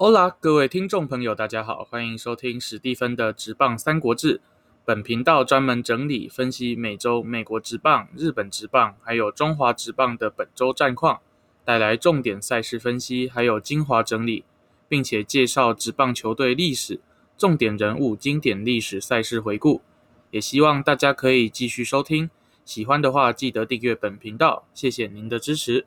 欧拉，各位听众朋友，大家好，欢迎收听史蒂芬的《直棒三国志》。本频道专门整理分析美洲美国职棒、日本职棒，还有中华职棒的本周战况，带来重点赛事分析，还有精华整理，并且介绍职棒球队历史、重点人物、经典历史赛事回顾。也希望大家可以继续收听，喜欢的话记得订阅本频道，谢谢您的支持。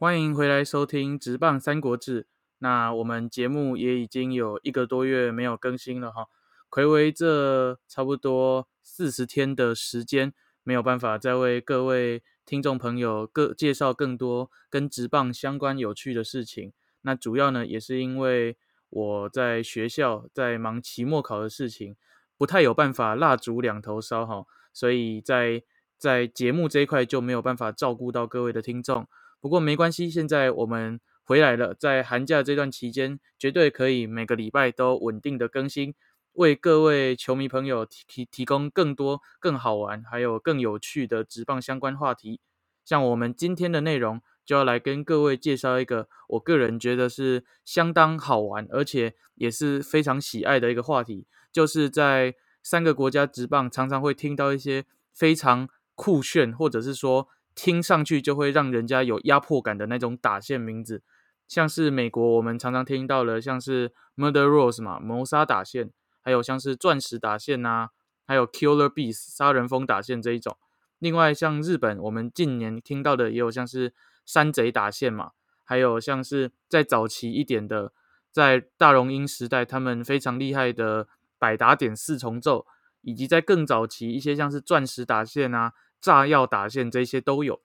欢迎回来收听《直棒三国志》。那我们节目也已经有一个多月没有更新了哈，暌违这差不多四十天的时间，没有办法再为各位听众朋友各介绍更多跟直棒相关有趣的事情。那主要呢，也是因为我在学校在忙期末考的事情，不太有办法蜡烛两头烧哈，所以在在节目这一块就没有办法照顾到各位的听众。不过没关系，现在我们回来了，在寒假这段期间，绝对可以每个礼拜都稳定的更新，为各位球迷朋友提提提供更多、更好玩，还有更有趣的职棒相关话题。像我们今天的内容，就要来跟各位介绍一个我个人觉得是相当好玩，而且也是非常喜爱的一个话题，就是在三个国家职棒常常会听到一些非常酷炫，或者是说。听上去就会让人家有压迫感的那种打线名字，像是美国我们常常听到的，像是 Murder Rose 嘛，谋杀打线，还有像是钻石打线呐，还有 Killer Bees 杀人蜂打线这一种。另外像日本，我们近年听到的也有像是山贼打线嘛，还有像是在早期一点的，在大荣英时代他们非常厉害的百打点四重奏，以及在更早期一些像是钻石打线啊。炸药打线这些都有，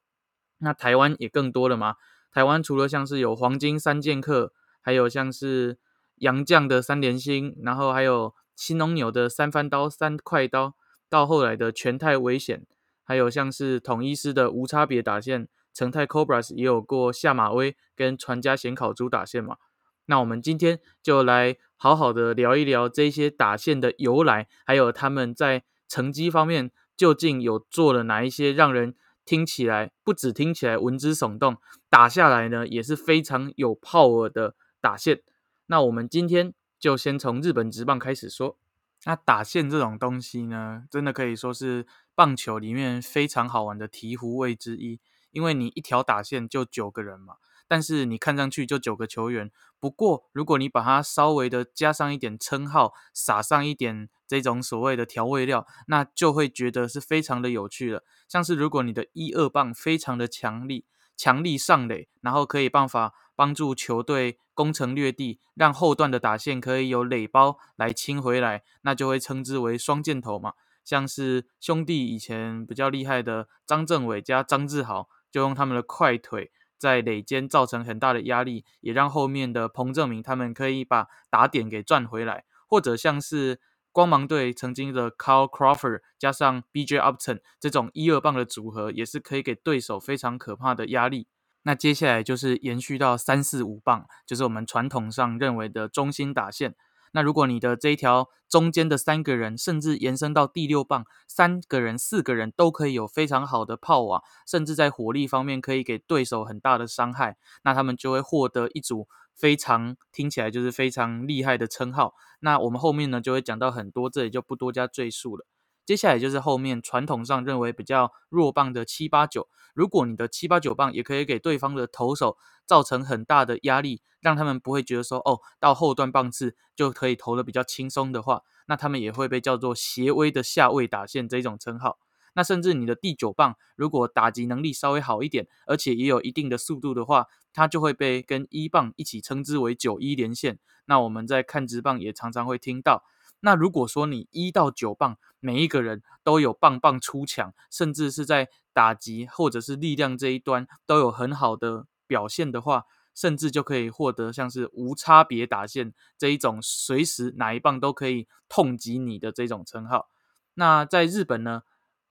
那台湾也更多了吗？台湾除了像是有黄金三剑客，还有像是杨绛的三连星，然后还有新农牛的三番刀、三快刀，到后来的全泰危险，还有像是统一师的无差别打线，成泰 Cobras 也有过下马威跟传家显烤猪打线嘛。那我们今天就来好好的聊一聊这些打线的由来，还有他们在成绩方面。究竟有做了哪一些让人听起来不止听起来闻之耸动，打下来呢也是非常有 power 的打线？那我们今天就先从日本职棒开始说。那打线这种东西呢，真的可以说是棒球里面非常好玩的醍醐味之一，因为你一条打线就九个人嘛。但是你看上去就九个球员，不过如果你把它稍微的加上一点称号，撒上一点这种所谓的调味料，那就会觉得是非常的有趣了。像是如果你的一二棒非常的强力，强力上垒，然后可以办法帮助球队攻城略地，让后段的打线可以有垒包来清回来，那就会称之为双箭头嘛。像是兄弟以前比较厉害的张政伟加张志豪，就用他们的快腿。在垒间造成很大的压力，也让后面的彭正明他们可以把打点给赚回来，或者像是光芒队曾经的 Carl Crawford 加上 B.J. Upton 这种一二棒的组合，也是可以给对手非常可怕的压力。那接下来就是延续到三四五棒，就是我们传统上认为的中心打线。那如果你的这一条中间的三个人，甚至延伸到第六棒，三个人、四个人都可以有非常好的炮网，甚至在火力方面可以给对手很大的伤害，那他们就会获得一组非常听起来就是非常厉害的称号。那我们后面呢就会讲到很多，这里就不多加赘述了。接下来就是后面传统上认为比较弱棒的七八九，如果你的七八九棒也可以给对方的投手造成很大的压力，让他们不会觉得说哦，到后段棒次就可以投的比较轻松的话，那他们也会被叫做斜威的下位打线这种称号。那甚至你的第九棒如果打击能力稍微好一点，而且也有一定的速度的话，它就会被跟一棒一起称之为九一连线。那我们在看直棒也常常会听到。那如果说你一到九棒每一个人都有棒棒出墙，甚至是在打击或者是力量这一端都有很好的表现的话，甚至就可以获得像是无差别打线这一种随时哪一棒都可以痛击你的这种称号。那在日本呢，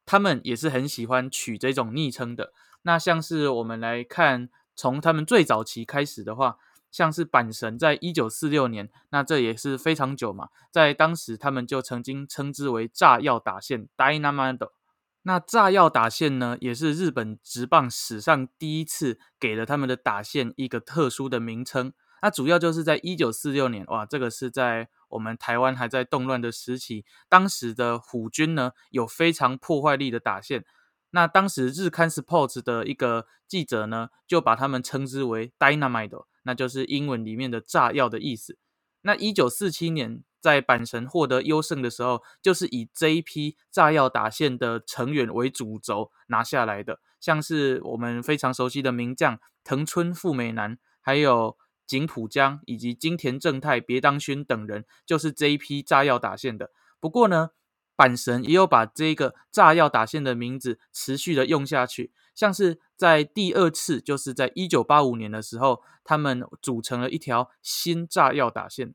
他们也是很喜欢取这种昵称的。那像是我们来看，从他们最早期开始的话，像是阪神在一九四六年，那这也是非常久嘛，在当时他们就曾经称之为炸药打线 （Dynamite）。那炸药打线呢，也是日本职棒史上第一次给了他们的打线一个特殊的名称。那主要就是在一九四六年，哇，这个是在我们台湾还在动乱的时期，当时的虎军呢有非常破坏力的打线。那当时日刊 Sports 的一个记者呢，就把他们称之为 Dynamite，那就是英文里面的炸药的意思。那一九四七年。在阪神获得优胜的时候，就是以这一批炸药打线的成员为主轴拿下来的，像是我们非常熟悉的名将藤村富美男，还有井浦江以及金田正太、别当勋等人，就是这一批炸药打线的。不过呢，阪神也有把这个炸药打线的名字持续的用下去，像是在第二次，就是在一九八五年的时候，他们组成了一条新炸药打线。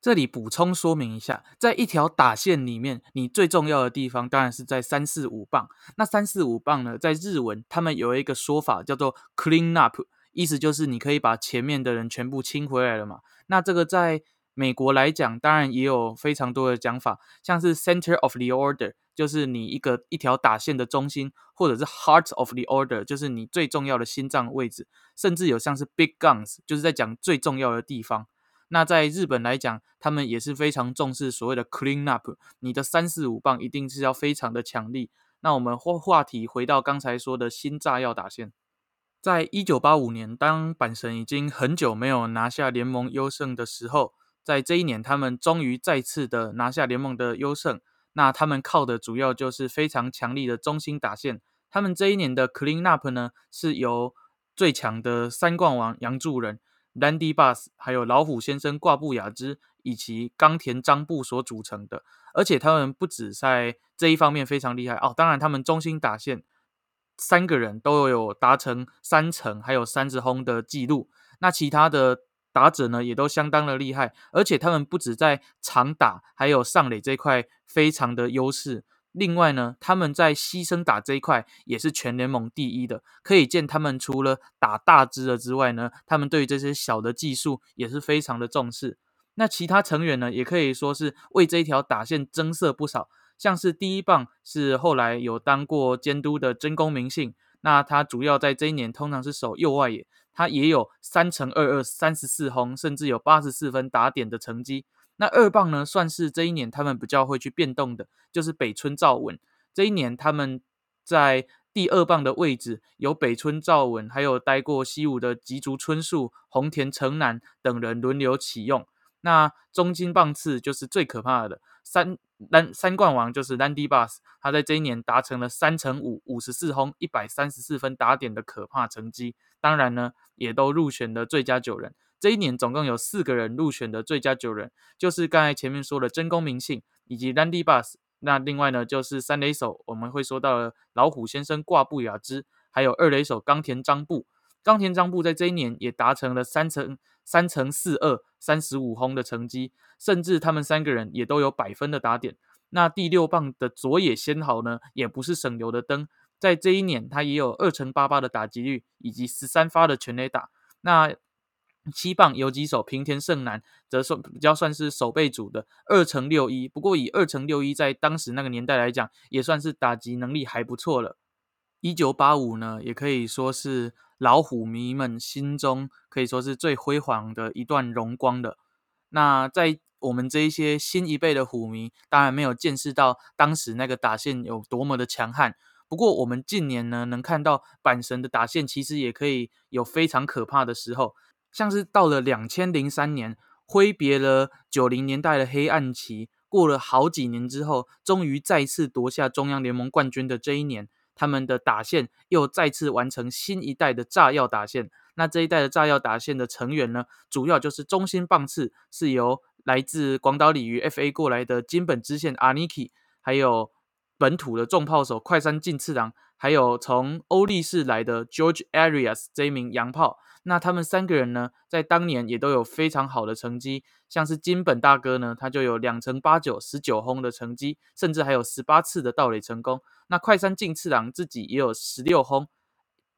这里补充说明一下，在一条打线里面，你最重要的地方当然是在三四五磅。那三四五磅呢，在日文他们有一个说法叫做 clean up，意思就是你可以把前面的人全部清回来了嘛。那这个在美国来讲，当然也有非常多的讲法，像是 center of the order，就是你一个一条打线的中心，或者是 heart of the order，就是你最重要的心脏位置，甚至有像是 big guns，就是在讲最重要的地方。那在日本来讲，他们也是非常重视所谓的 clean up，你的三四五棒一定是要非常的强力。那我们话话题回到刚才说的新炸药打线，在一九八五年，当阪神已经很久没有拿下联盟优胜的时候，在这一年，他们终于再次的拿下联盟的优胜。那他们靠的主要就是非常强力的中心打线。他们这一年的 clean up 呢，是由最强的三冠王杨助人。Landy Bus，还有老虎先生挂布雅之以及冈田张部所组成的，而且他们不止在这一方面非常厉害哦。当然，他们中心打线三个人都有达成三成还有三十轰的记录。那其他的打者呢，也都相当的厉害，而且他们不止在长打还有上垒这块非常的优势。另外呢，他们在牺牲打这一块也是全联盟第一的，可以见他们除了打大支的之外呢，他们对于这些小的技术也是非常的重视。那其他成员呢，也可以说是为这一条打线增色不少，像是第一棒是后来有当过监督的真宫明信，那他主要在这一年通常是守右外野，他也有三乘二二三十四轰，甚至有八十四分打点的成绩。那二棒呢，算是这一年他们比较会去变动的，就是北村照稳。这一年他们在第二棒的位置有北村照稳，还有待过西武的吉竹春树、红田成男等人轮流启用。那中金棒次就是最可怕的三三三冠王，就是 Landy Bus，他在这一年达成了三乘五五十四轰、一百三十四分打点的可怕成绩。当然呢，也都入选了最佳九人。这一年总共有四个人入选的最佳九人，就是刚才前面说的真宫明信以及 Landy Bus。那另外呢，就是三垒手我们会说到了老虎先生挂布雅之，还有二垒手冈田张部。冈田张部在这一年也达成了三乘三乘四二三十五轰的成绩，甚至他们三个人也都有百分的打点。那第六棒的佐野先豪呢，也不是省油的灯，在这一年他也有二乘八八的打击率以及十三发的全垒打。那七棒有几手平田胜男，则算比较算是守备组的二乘六一。不过以二乘六一在当时那个年代来讲，也算是打击能力还不错了。一九八五呢，也可以说是老虎迷们心中可以说是最辉煌的一段荣光的。那在我们这一些新一辈的虎迷，当然没有见识到当时那个打线有多么的强悍。不过我们近年呢，能看到阪神的打线其实也可以有非常可怕的时候。像是到了两千零三年，挥别了九零年代的黑暗期，过了好几年之后，终于再次夺下中央联盟冠军的这一年，他们的打线又再次完成新一代的炸药打线。那这一代的炸药打线的成员呢，主要就是中心棒次是由来自广岛鲤鱼 FA 过来的金本支线阿尼基，还有本土的重炮手快山进次郎，还有从欧力士来的 George Arias 这一名洋炮。那他们三个人呢，在当年也都有非常好的成绩，像是金本大哥呢，他就有两成八九十九轰的成绩，甚至还有十八次的盗垒成功。那快山进次郎自己也有十六轰。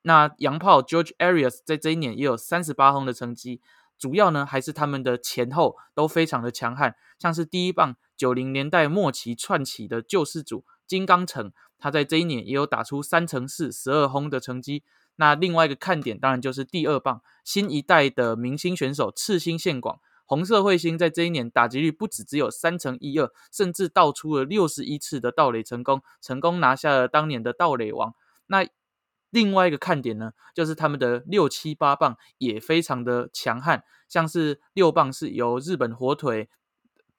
那洋炮 George Arias 在这一年也有三十八轰的成绩。主要呢还是他们的前后都非常的强悍，像是第一棒九零年代末期串起的救世主金刚城，他在这一年也有打出三乘四十二轰的成绩。那另外一个看点当然就是第二棒新一代的明星选手赤星宪广，红色彗星在这一年打击率不止只有三乘一二，甚至倒出了六十一次的盗垒成功，成功拿下了当年的盗垒王。那另外一个看点呢，就是他们的六七八棒也非常的强悍，像是六棒是由日本火腿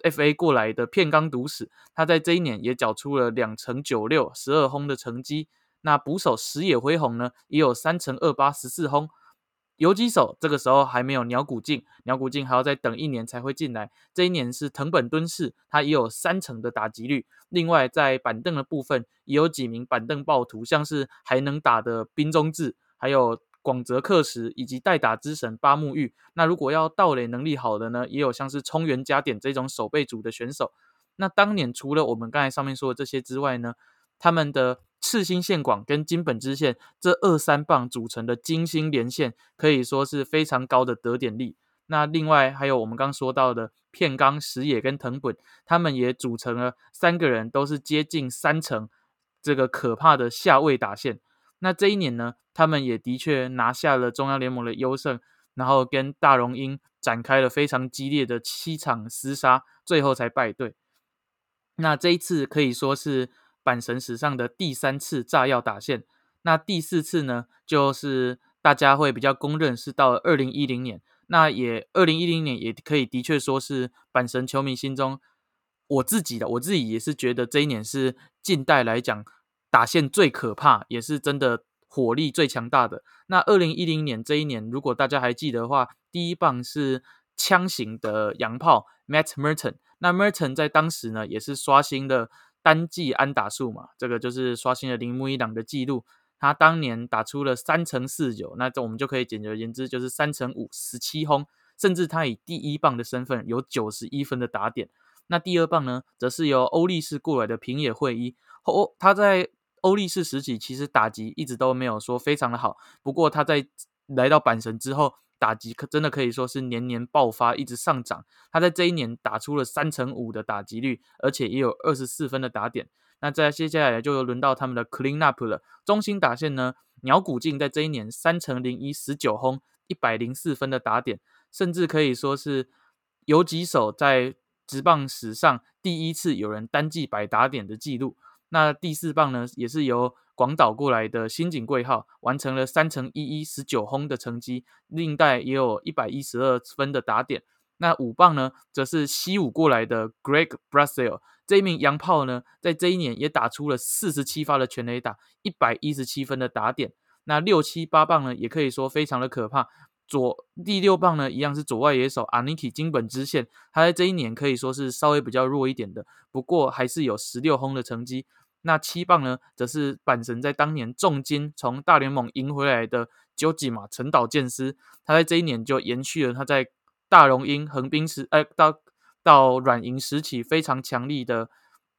F.A 过来的片冈独史，他在这一年也缴出了两成九六十二轰的成绩。那捕手石野辉宏呢，也有三成二八十四轰。游击手这个时候还没有鸟谷进，鸟谷进还要再等一年才会进来。这一年是藤本敦士，他也有三成的打击率。另外在板凳的部分，也有几名板凳暴徒，像是还能打的滨中志，还有广泽克实，以及代打之神八木玉。那如果要盗垒能力好的呢，也有像是冲原加点这种守备组的选手。那当年除了我们刚才上面说的这些之外呢，他们的赤星线广跟金本支线这二三棒组成的金星连线，可以说是非常高的得点力。那另外还有我们刚说到的片冈石野跟藤本，他们也组成了三个人都是接近三成这个可怕的下位打线。那这一年呢，他们也的确拿下了中央联盟的优胜，然后跟大荣鹰展开了非常激烈的七场厮杀，最后才败队。那这一次可以说是。阪神史上的第三次炸药打线，那第四次呢，就是大家会比较公认是到二零一零年。那也二零一零年也可以的确说是阪神球迷心中我自己的，我自己也是觉得这一年是近代来讲打线最可怕，也是真的火力最强大的。那二零一零年这一年，如果大家还记得的话，第一棒是枪型的洋炮 Matt Merton，那 Merton 在当时呢也是刷新的。单季安打数嘛，这个就是刷新了铃木一朗的记录。他当年打出了三乘四九，那这我们就可以简而言之，就是三乘五十七轰。甚至他以第一棒的身份有九十一分的打点。那第二棒呢，则是由欧力士过来的平野会一。哦他在欧力士时期其实打击一直都没有说非常的好，不过他在来到阪神之后。打击可真的可以说是年年爆发，一直上涨。他在这一年打出了三成五的打击率，而且也有二十四分的打点。那在接下来就轮到他们的 clean up 了。中心打线呢，鸟谷静在这一年三成零一十九轰，一百零四分的打点，甚至可以说是有几手在职棒史上第一次有人单季百打点的记录。那第四棒呢，也是由广岛过来的新井贵号完成了三乘一一十九轰的成绩，另代也有一百一十二分的打点。那五棒呢，则是西武过来的 Greg Brazil 这一名洋炮呢，在这一年也打出了四十七发的全垒打，一百一十七分的打点。那六七八棒呢，也可以说非常的可怕。左第六棒呢，一样是左外野手 Aniki 金本支线，他在这一年可以说是稍微比较弱一点的，不过还是有十六轰的成绩。那七棒呢，则是阪神在当年重金从大联盟赢回来的九几马陈岛健司，他在这一年就延续了他在大荣鹰横滨时，哎，到到软银时期非常强力的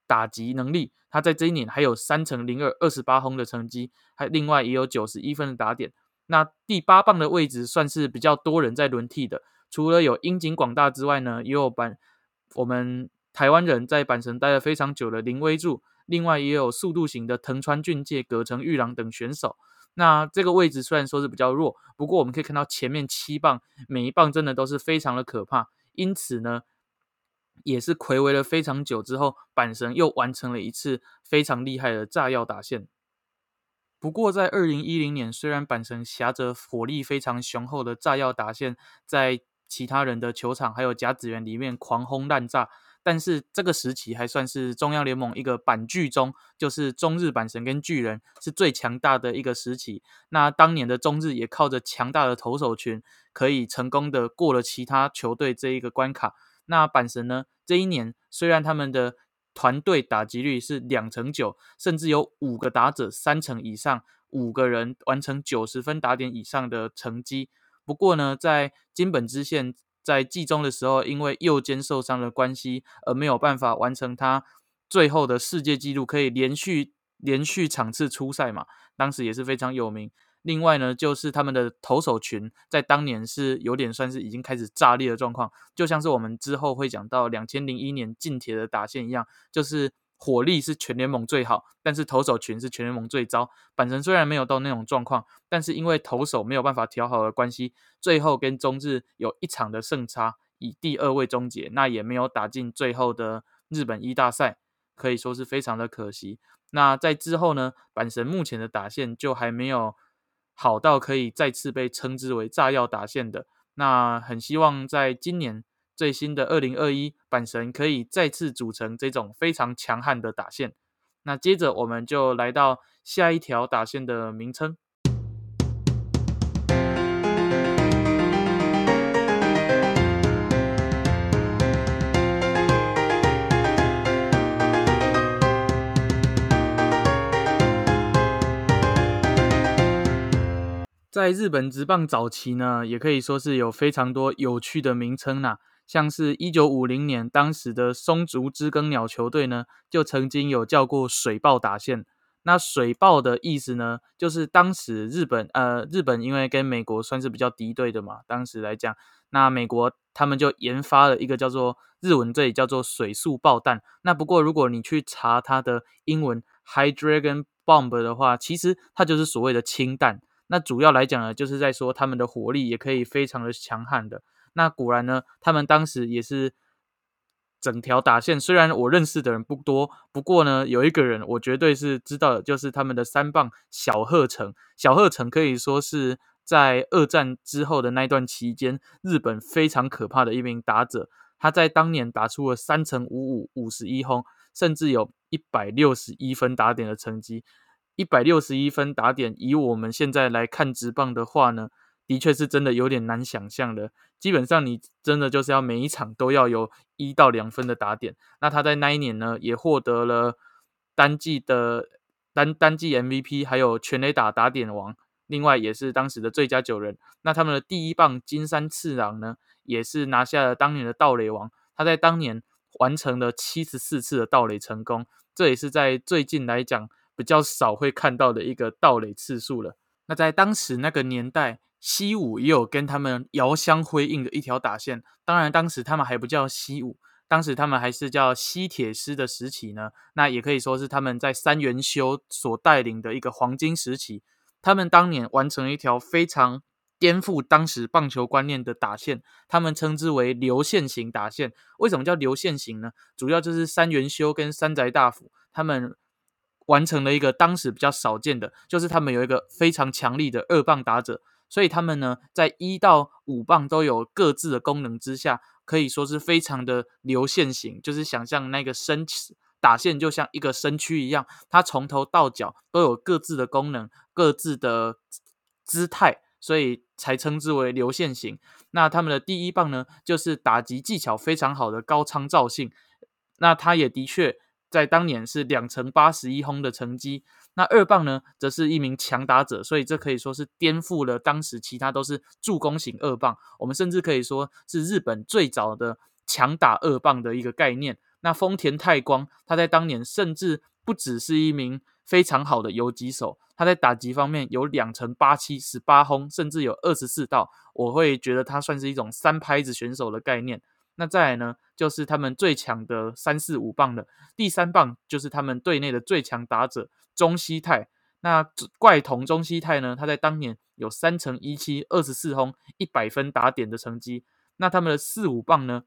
打击能力。他在这一年还有三乘零二二十八轰的成绩，还另外也有九十一分的打点。那第八棒的位置算是比较多人在轮替的，除了有樱井广大之外呢，也有板我们台湾人在阪神待了非常久的林威柱。另外也有速度型的藤川俊介、葛城玉郎等选手。那这个位置虽然说是比较弱，不过我们可以看到前面七棒每一棒真的都是非常的可怕。因此呢，也是暌违了非常久之后，阪神又完成了一次非常厉害的炸药打线。不过在二零一零年，虽然阪神挟着火力非常雄厚的炸药打线，在其他人的球场还有甲子园里面狂轰滥炸。但是这个时期还算是中央联盟一个板巨中，就是中日阪神跟巨人是最强大的一个时期。那当年的中日也靠着强大的投手群，可以成功的过了其他球队这一个关卡。那阪神呢，这一年虽然他们的团队打击率是两成九，甚至有五个打者三成以上，五个人完成九十分打点以上的成绩。不过呢，在金本支线。在季中的时候，因为右肩受伤的关系，而没有办法完成他最后的世界纪录，可以连续连续场次出赛嘛？当时也是非常有名。另外呢，就是他们的投手群在当年是有点算是已经开始炸裂的状况，就像是我们之后会讲到两千零一年近铁的打线一样，就是火力是全联盟最好，但是投手群是全联盟最糟。阪神虽然没有到那种状况，但是因为投手没有办法调好的关系，最后跟中日有一场的胜差，以第二位终结，那也没有打进最后的日本一大赛，可以说是非常的可惜。那在之后呢，阪神目前的打线就还没有。好到可以再次被称之为炸药打线的，那很希望在今年最新的二零二一阪神可以再次组成这种非常强悍的打线。那接着我们就来到下一条打线的名称。在日本职棒早期呢，也可以说是有非常多有趣的名称呐，像是一九五零年，当时的松竹知更鸟球队呢，就曾经有叫过水爆打线。那水爆的意思呢，就是当时日本呃日本因为跟美国算是比较敌对的嘛，当时来讲，那美国他们就研发了一个叫做日文这里叫做水速爆弹。那不过如果你去查它的英文 High Dragon Bomb 的话，其实它就是所谓的氢弹。那主要来讲呢，就是在说他们的火力也可以非常的强悍的。那果然呢，他们当时也是整条打线，虽然我认识的人不多，不过呢，有一个人我绝对是知道的，就是他们的三棒小贺城。小贺城可以说是在二战之后的那段期间，日本非常可怕的一名打者。他在当年打出了三乘五五五十一轰，甚至有一百六十一分打点的成绩。一百六十一分打点，以我们现在来看直棒的话呢，的确是真的有点难想象的。基本上你真的就是要每一场都要有一到两分的打点。那他在那一年呢，也获得了单季的单单季 MVP，还有全垒打打点王，另外也是当时的最佳九人。那他们的第一棒金山次郎呢，也是拿下了当年的盗垒王。他在当年完成了七十四次的盗垒成功，这也是在最近来讲。比较少会看到的一个盗垒次数了。那在当时那个年代，西武也有跟他们遥相辉映的一条打线。当然，当时他们还不叫西武，当时他们还是叫西铁师的时期呢。那也可以说是他们在三元修所带领的一个黄金时期。他们当年完成了一条非常颠覆当时棒球观念的打线，他们称之为流线型打线。为什么叫流线型呢？主要就是三元修跟山宅大辅他们。完成了一个当时比较少见的，就是他们有一个非常强力的二棒打者，所以他们呢在一到五棒都有各自的功能之下，可以说是非常的流线型，就是想象那个身打线就像一个身躯一样，它从头到脚都有各自的功能、各自的姿态，所以才称之为流线型。那他们的第一棒呢，就是打击技巧非常好的高仓照信，那他也的确。在当年是两成八十一轰的成绩，那二棒呢，则是一名强打者，所以这可以说是颠覆了当时其他都是助攻型二棒。我们甚至可以说是日本最早的强打二棒的一个概念。那丰田泰光，他在当年甚至不只是一名非常好的游击手，他在打击方面有两成八七十八轰，甚至有二十四道，我会觉得他算是一种三拍子选手的概念。那再来呢，就是他们最强的三四五棒的第三棒，就是他们队内的最强打者中西泰。那怪童中西泰呢，他在当年有三乘一七二十四轰一百分打点的成绩。那他们的四五棒呢，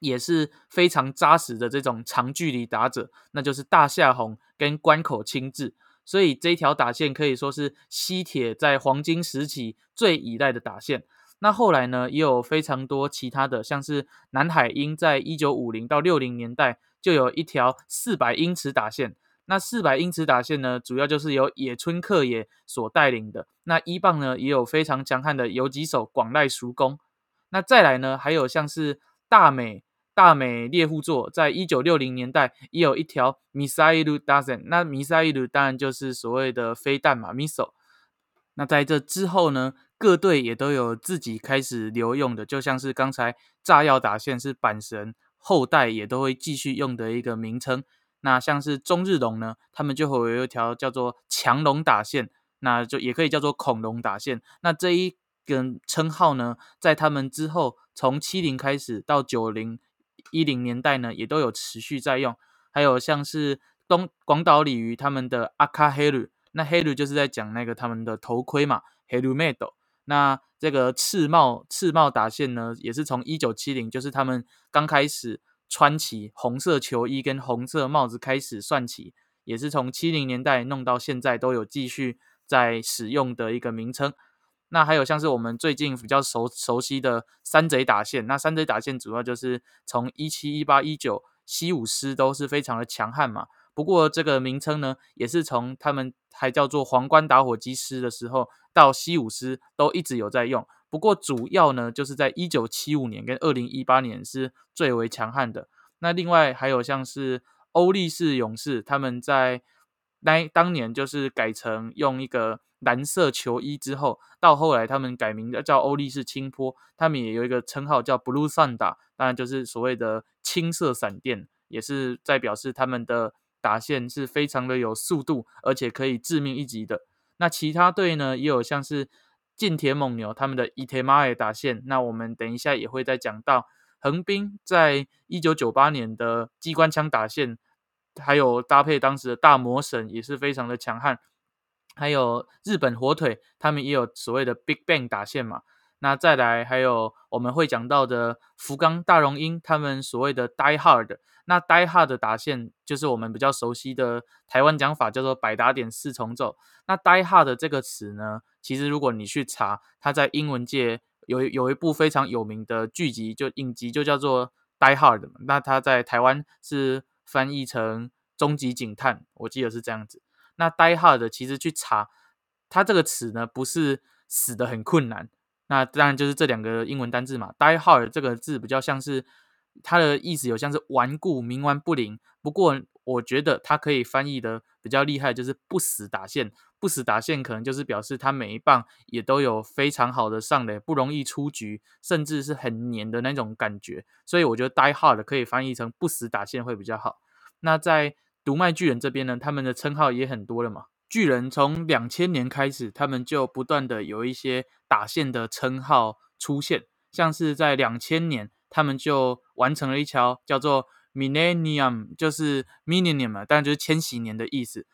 也是非常扎实的这种长距离打者，那就是大夏红跟关口清治。所以这条打线可以说是西铁在黄金时期最依赖的打线。那后来呢，也有非常多其他的，像是南海鹰，在一九五零到六零年代就有一条四百英尺打线。那四百英尺打线呢，主要就是由野村克也所带领的。那一棒呢，也有非常强悍的游击手广濑熟公。那再来呢，还有像是大美大美猎户座，在一九六零年代也有一条 missile dozen。那 missile 当然就是所谓的飞弹嘛，missile。那在这之后呢？各队也都有自己开始留用的，就像是刚才炸药打线是板神后代也都会继续用的一个名称。那像是中日龙呢，他们就会有一条叫做强龙打线。那就也可以叫做恐龙打线。那这一个称号呢，在他们之后，从七零开始到九零一零年代呢，也都有持续在用。还有像是东广岛鲤鱼他们的阿卡黑鲁，那黑鲁就是在讲那个他们的头盔嘛，黑鲁麦斗。那这个赤帽赤帽打线呢，也是从一九七零，就是他们刚开始穿起红色球衣跟红色帽子开始算起，也是从七零年代弄到现在都有继续在使用的一个名称。那还有像是我们最近比较熟熟悉的山贼打线，那山贼打线主要就是从一七一八一九西武师都是非常的强悍嘛。不过这个名称呢，也是从他们还叫做皇冠打火机师的时候，到西武师都一直有在用。不过主要呢，就是在一九七五年跟二零一八年是最为强悍的。那另外还有像是欧力士勇士，他们在那当年就是改成用一个蓝色球衣之后，到后来他们改名叫欧力士青坡，他们也有一个称号叫 Blue Sun 打当然就是所谓的青色闪电，也是在表示他们的。打线是非常的有速度，而且可以致命一击的。那其他队呢，也有像是近铁猛牛他们的伊铁马尔打线。那我们等一下也会再讲到横滨在一九九八年的机关枪打线，还有搭配当时的大魔神也是非常的强悍。还有日本火腿，他们也有所谓的 Big Bang 打线嘛。那再来还有我们会讲到的福冈大荣鹰，他们所谓的 Die Hard。那 Die Hard 的打线就是我们比较熟悉的台湾讲法，叫做百打点四重奏。那 Die Hard 这个词呢，其实如果你去查，它在英文界有有一部非常有名的剧集，就影集就叫做 Die Hard。那它在台湾是翻译成终极警探，我记得是这样子。那 Die Hard 其实去查，它这个词呢，不是死的很困难。那当然就是这两个英文单字嘛，Die Hard 这个字比较像是。它的意思有像是顽固、冥顽不灵，不过我觉得它可以翻译的比较厉害，就是不死打线。不死打线可能就是表示它每一棒也都有非常好的上垒，不容易出局，甚至是很黏的那种感觉。所以我觉得 Die Hard 可以翻译成不死打线会比较好。那在独麦巨人这边呢，他们的称号也很多了嘛。巨人从两千年开始，他们就不断的有一些打线的称号出现，像是在两千年。他们就完成了一条叫做 Millennium，就是 Millennium 嘛，当然就是千禧年的意思，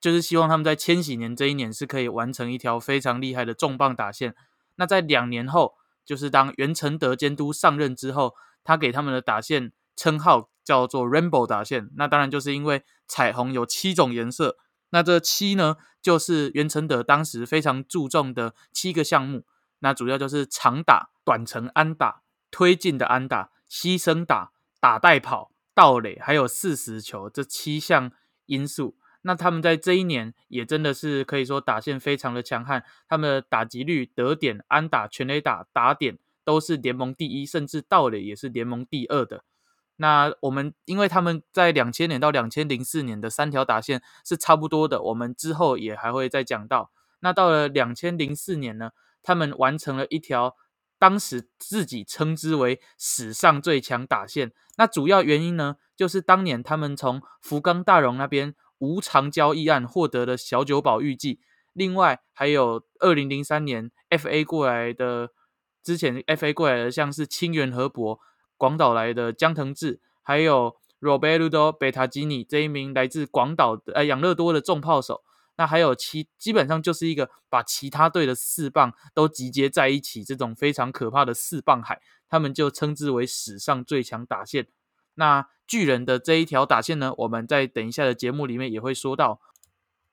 就是希望他们在千禧年这一年是可以完成一条非常厉害的重磅打线。那在两年后，就是当袁成德监督上任之后，他给他们的打线称号叫做 Rainbow 打线。那当然就是因为彩虹有七种颜色，那这七呢，就是袁成德当时非常注重的七个项目。那主要就是长打、短程安打。推进的安打、牺牲打、打带跑、盗垒，还有四十球这七项因素，那他们在这一年也真的是可以说打线非常的强悍，他们的打击率、得点、安打、全垒打、打点都是联盟第一，甚至盗垒也是联盟第二的。那我们因为他们在两千年到两千零四年的三条打线是差不多的，我们之后也还会再讲到。那到了两千零四年呢，他们完成了一条。当时自己称之为史上最强打线，那主要原因呢，就是当年他们从福冈大荣那边无偿交易案获得了小九保预计，另外还有二零零三年 FA 过来的，之前 FA 过来的像是清源河伯、广岛来的江藤志，还有 Roberto Betagini 这一名来自广岛的呃养乐多的重炮手。那还有其基本上就是一个把其他队的四棒都集结在一起，这种非常可怕的四棒海，他们就称之为史上最强打线。那巨人的这一条打线呢，我们在等一下的节目里面也会说到。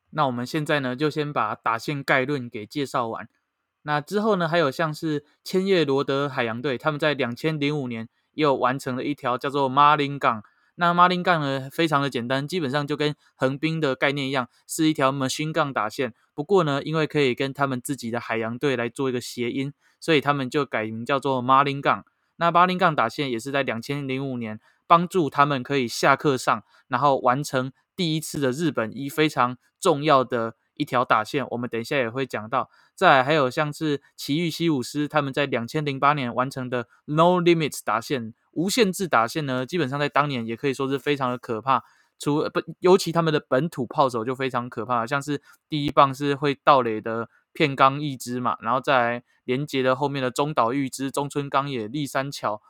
那我们现在呢，就先把打线概论给介绍完。那之后呢，还有像是千叶罗德海洋队，他们在两千零五年又完成了一条叫做马林港。那马林杠呢，非常的简单，基本上就跟横滨的概念一样，是一条 machine 杠打线。不过呢，因为可以跟他们自己的海洋队来做一个谐音，所以他们就改名叫做马林杠。那马林杠打线也是在两千零五年帮助他们可以下课上，然后完成第一次的日本一非常重要的。一条打线，我们等一下也会讲到。再还有像是奇遇西武师他们在两千零八年完成的 No Limits 打线，无限制打线呢，基本上在当年也可以说是非常的可怕。除不，尤其他们的本土炮手就非常可怕，像是第一棒是会倒垒的片冈义之嘛，然后再来连接的后面的中岛裕之、中村刚也、立三桥，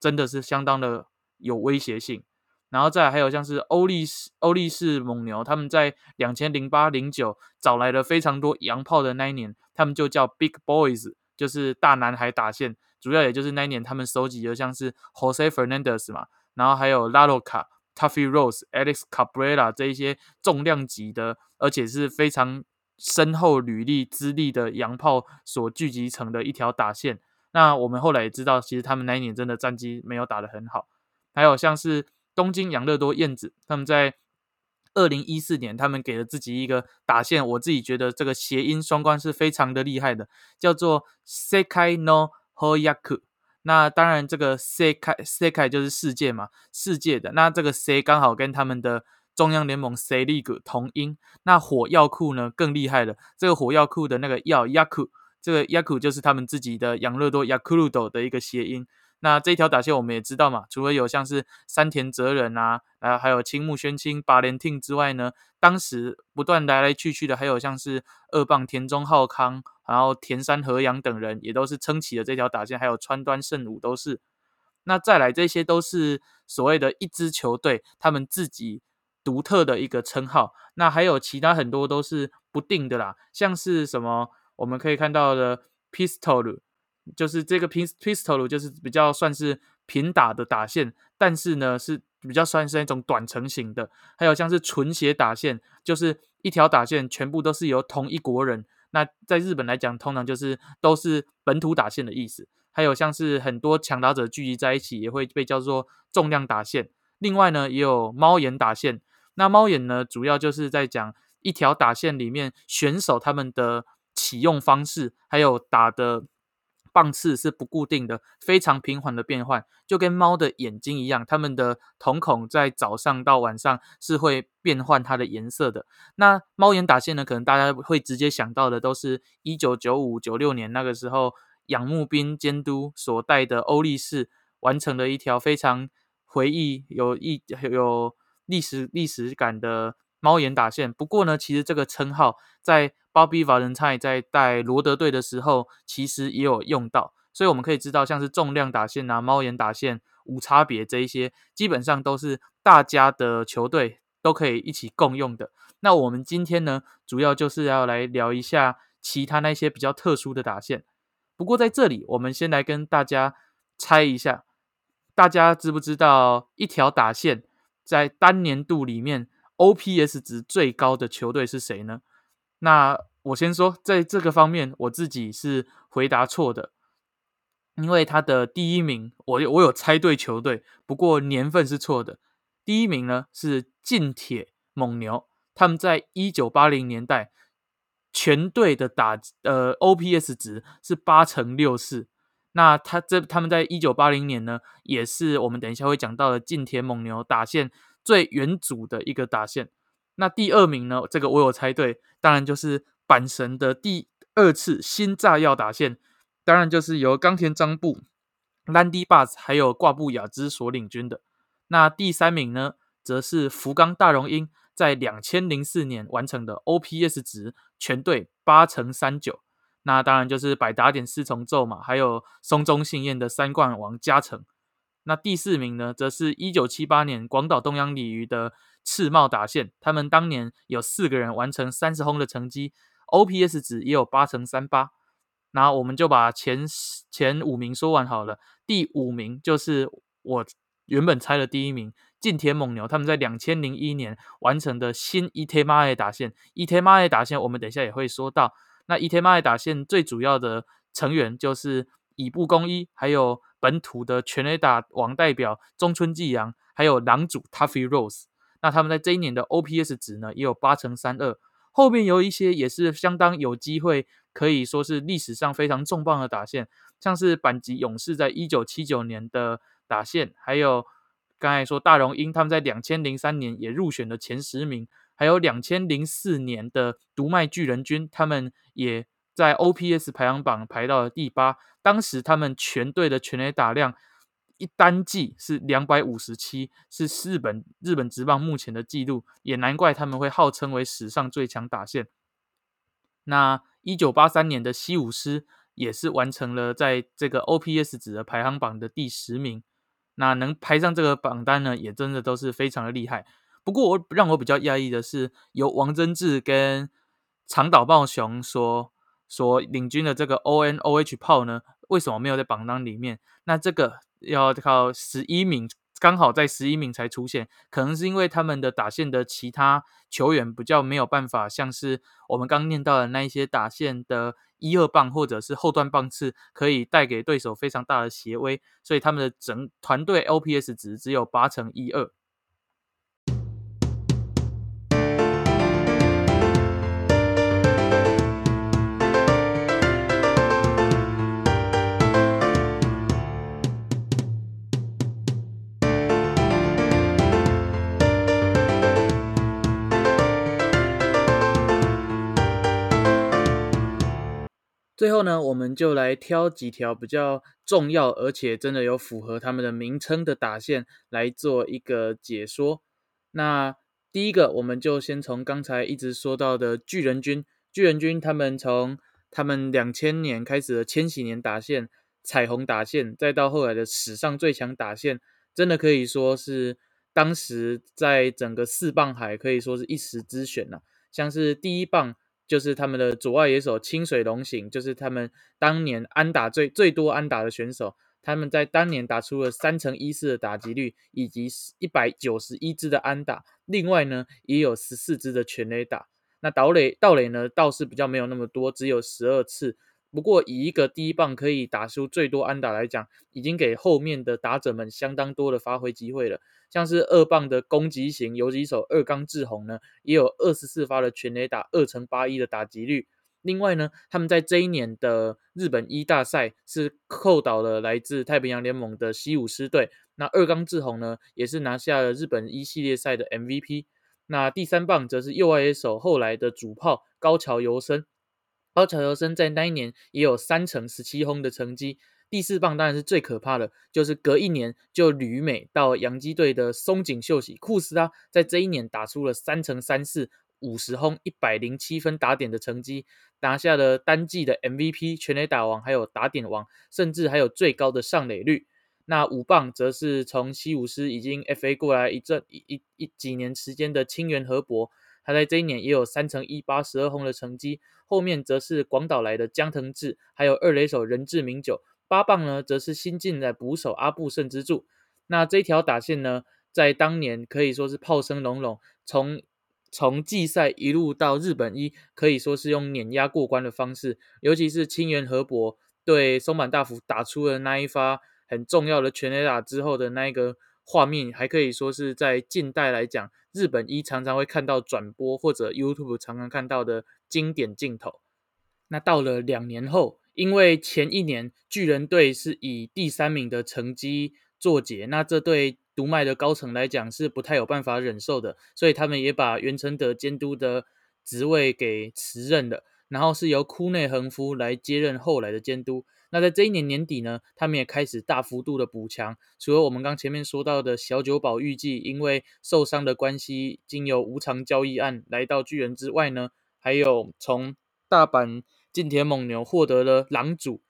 真的是相当的有威胁性。然后再还有像是欧力士、欧力士蒙牛，他们在两千零八零九找来了非常多洋炮的那一年，他们就叫 Big Boys，就是大男孩打线。主要也就是那一年他们收集的像是 Jose Fernandez 嘛，然后还有 Laloca、Tuffy Rose、Alex Cabrera 这一些重量级的，而且是非常深厚履历资历的洋炮所聚集成的一条打线。那我们后来也知道，其实他们那一年真的战绩没有打得很好。还有像是东京养乐多燕子，他们在二零一四年，他们给了自己一个打线，我自己觉得这个谐音双关是非常的厉害的，叫做 Sekai no Hoyaku。那当然，这个 Sekai Sekai 就是世界嘛，世界的。那这个 Se 刚好跟他们的中央联盟 Se League 同音。那火药库呢更厉害了，这个火药库的那个药 Yaku，这个 Yaku 就是他们自己的养乐多 Yakurudo 的一个谐音。那这一条打线我们也知道嘛，除了有像是山田哲人啊，然后还有青木宣清、八连听之外呢，当时不断来来去去的还有像是二棒田中浩康，然后田山和阳等人也都是撑起了这条打线，还有川端圣武都是。那再来这些都是所谓的一支球队他们自己独特的一个称号。那还有其他很多都是不定的啦，像是什么我们可以看到的 Pistol。就是这个 pistol 就是比较算是平打的打线，但是呢是比较算是那种短程型的。还有像是纯血打线，就是一条打线全部都是由同一国人。那在日本来讲，通常就是都是本土打线的意思。还有像是很多强打者聚集在一起，也会被叫做重量打线。另外呢，也有猫眼打线。那猫眼呢，主要就是在讲一条打线里面选手他们的启用方式，还有打的。棒次是不固定的，非常平缓的变换，就跟猫的眼睛一样，它们的瞳孔在早上到晚上是会变换它的颜色的。那猫眼打线呢，可能大家会直接想到的都是一九九五九六年那个时候，仰慕兵监督所带的欧力士完成的一条非常回忆有意有历史历史感的猫眼打线。不过呢，其实这个称号在 Bobby Valentine 在带罗德队的时候，其实也有用到，所以我们可以知道，像是重量打线啊、猫眼打线、无差别这一些，基本上都是大家的球队都可以一起共用的。那我们今天呢，主要就是要来聊一下其他那些比较特殊的打线。不过在这里，我们先来跟大家猜一下，大家知不知道一条打线在单年度里面 OPS 值最高的球队是谁呢？那我先说，在这个方面，我自己是回答错的，因为他的第一名，我我有猜对球队，不过年份是错的。第一名呢是近铁蒙牛，他们在一九八零年代全队的打呃 OPS 值是八乘六四。那他这他们在一九八零年呢，也是我们等一下会讲到的近铁蒙牛打线最元祖的一个打线。那第二名呢？这个我有猜对，当然就是阪神的第二次新炸药打线，当然就是由冈田张部、兰迪巴斯还有挂布雅之所领军的。那第三名呢，则是福冈大荣鹰在两千零四年完成的 OPS 值全队八乘三九。那当然就是百打点四重奏嘛，还有松中信彦的三冠王加成。那第四名呢，则是一九七八年广岛东洋鲤鱼的。赤帽打线，他们当年有四个人完成三十轰的成绩，OPS 值也有八乘三八。那我们就把前前五名说完好了。第五名就是我原本猜的第一名，近田猛牛，他们在两千零一年完成的新伊天马 A 打线。伊天马 A 打线，我们等一下也会说到。那伊天马 A 打线最主要的成员就是乙部公一，还有本土的全垒打王代表中村纪阳，还有狼主 Tuffy Rose。那他们在这一年的 OPS 值呢，也有八乘三二。后面有一些也是相当有机会，可以说是历史上非常重磅的打线，像是阪急勇士在一九七九年的打线，还有刚才说大荣鹰他们在两千零三年也入选了前十名，还有两千零四年的独卖巨人军，他们也在 OPS 排行榜排到了第八。当时他们全队的全垒打量一单季是两百五十七，是日本日本职棒目前的记录，也难怪他们会号称为史上最强打线。那一九八三年的西武师也是完成了在这个 OPS 值的排行榜的第十名，那能排上这个榜单呢，也真的都是非常的厉害。不过我让我比较讶异的是，由王贞治跟长岛茂雄所所领军的这个 ONOH 炮呢，为什么没有在榜单里面？那这个要靠十一名。刚好在十一名才出现，可能是因为他们的打线的其他球员比较没有办法，像是我们刚念到的那一些打线的一二棒或者是后段棒次，可以带给对手非常大的斜威，所以他们的整团队 OPS 值只有八乘一二。最后呢，我们就来挑几条比较重要，而且真的有符合他们的名称的打线来做一个解说。那第一个，我们就先从刚才一直说到的巨人军。巨人军他们从他们两千年开始的千禧年打线、彩虹打线，再到后来的史上最强打线，真的可以说是当时在整个四棒海可以说是一时之选了。像是第一棒。就是他们的左外野手清水龙行，就是他们当年安打最最多安打的选手。他们在当年打出了三乘一四的打击率，以及一百九十一支的安打。另外呢，也有十四支的全垒打。那盗垒盗垒呢，倒是比较没有那么多，只有十二次。不过以一个第一棒可以打出最多安打来讲，已经给后面的打者们相当多的发挥机会了。像是二棒的攻击型游击手二冈志宏呢，也有二十四发的全垒打，二乘八一的打击率。另外呢，他们在这一年的日本一大赛是扣倒了来自太平洋联盟的西武狮队。那二冈志宏呢，也是拿下了日本一系列赛的 MVP。那第三棒则是右外野手后来的主炮高桥由生。高桥由生在那一年也有三成十七轰的成绩。第四棒当然是最可怕的，就是隔一年就旅美到洋基队的松井秀喜库斯拉，在这一年打出了三乘三四五十轰一百零七分打点的成绩，拿下了单季的 MVP 全垒打王，还有打点王，甚至还有最高的上垒率。那五棒则是从西武师已经 FA 过来一阵一一一几年时间的清源和博，他在这一年也有三乘一八十二轰的成绩。后面则是广岛来的江藤志，还有二垒手仁志明久。八棒呢，则是新进的捕手阿布胜之助。那这条打线呢，在当年可以说是炮声隆隆，从从季赛一路到日本一，可以说是用碾压过关的方式。尤其是清源和博对松坂大辅打出了那一发很重要的全垒打之后的那一个画面，还可以说是在近代来讲，日本一常常会看到转播或者 YouTube 常常看到的经典镜头。那到了两年后。因为前一年巨人队是以第三名的成绩作结，那这对独卖的高层来讲是不太有办法忍受的，所以他们也把袁成德监督的职位给辞任了，然后是由库内恒夫来接任后来的监督。那在这一年年底呢，他们也开始大幅度的补强，除了我们刚前面说到的小九保预计因为受伤的关系，经由无偿交易案来到巨人之外呢，还有从大阪。近田猛牛获得了狼主，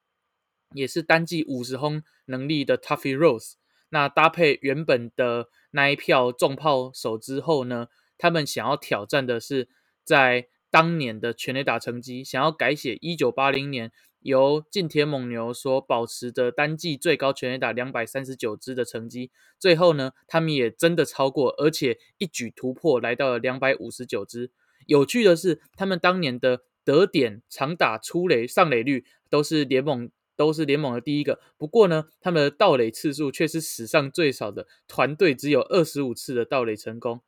也是单季五十轰能力的 Tuffy Rose。那搭配原本的那一票重炮手之后呢，他们想要挑战的是在当年的全垒打成绩，想要改写一九八零年由近铁蒙牛所保持的单季最高全垒打两百三十九支的成绩。最后呢，他们也真的超过，而且一举突破，来到了两百五十九支。有趣的是，他们当年的。得点、长打、出垒、上垒率都是联盟都是联盟的第一个。不过呢，他们的盗垒次数却是史上最少的，团队只有二十五次的盗垒成功。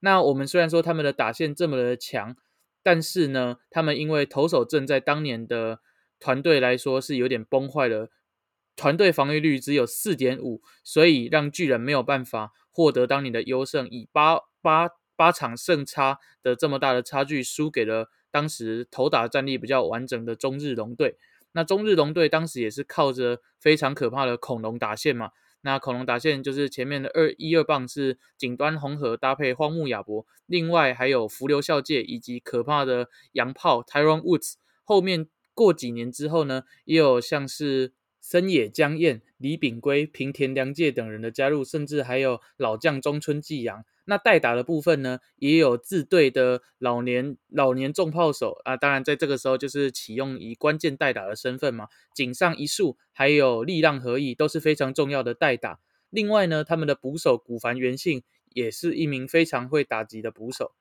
那我们虽然说他们的打线这么的强，但是呢，他们因为投手阵在当年的团队来说是有点崩坏了，团队防御率只有四点五，所以让巨人没有办法获得当年的优胜，以八八八场胜差的这么大的差距输给了。当时投打战力比较完整的中日龙队，那中日龙队当时也是靠着非常可怕的恐龙打线嘛，那恐龙打线就是前面的二一二棒是顶端红河搭配荒木亚博，另外还有浮流孝介以及可怕的洋炮 Tyron Woods。后面过几年之后呢，也有像是森野江彦、李炳圭、平田良介等人的加入，甚至还有老将中村纪阳。那代打的部分呢，也有自队的老年老年重炮手啊，当然在这个时候就是启用以关键代打的身份嘛，井上一树还有力浪合意都是非常重要的代打。另外呢，他们的捕手古凡元信也是一名非常会打击的捕手。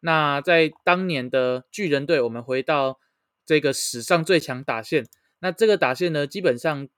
那在当年的巨人队，我们回到这个史上最强打线，那这个打线呢，基本上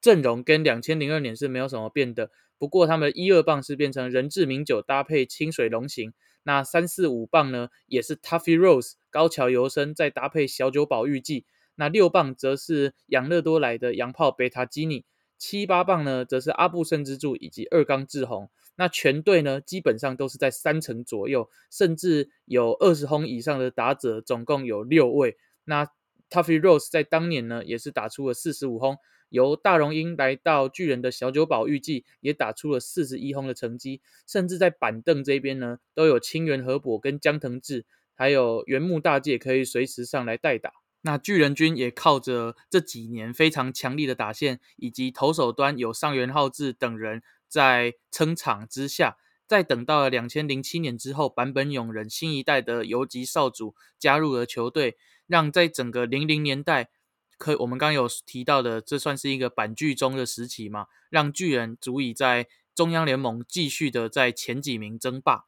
阵容跟两千零二年是没有什么变的。不过他们一二棒是变成人质名酒搭配清水龙行，那三四五棒呢也是 Tuffy Rose 高桥由生再搭配小酒保预计，那六棒则是养乐多来的洋炮贝塔基尼，七八棒呢则是阿布圣之助以及二冈志宏，那全队呢基本上都是在三成左右，甚至有二十轰以上的打者，总共有六位。那 Tuffy Rose 在当年呢也是打出了四十五轰。由大荣鹰来到巨人的小酒保预计也打出了四十一轰的成绩，甚至在板凳这边呢，都有清源和博跟江藤志，还有原木大介可以随时上来代打。那巨人军也靠着这几年非常强力的打线，以及投手端有上元浩志等人在撑场之下，在等到了两千零七年之后，坂本勇人新一代的游击少主加入了球队，让在整个零零年代。可我们刚有提到的，这算是一个板剧中的时期嘛？让巨人足以在中央联盟继续的在前几名争霸。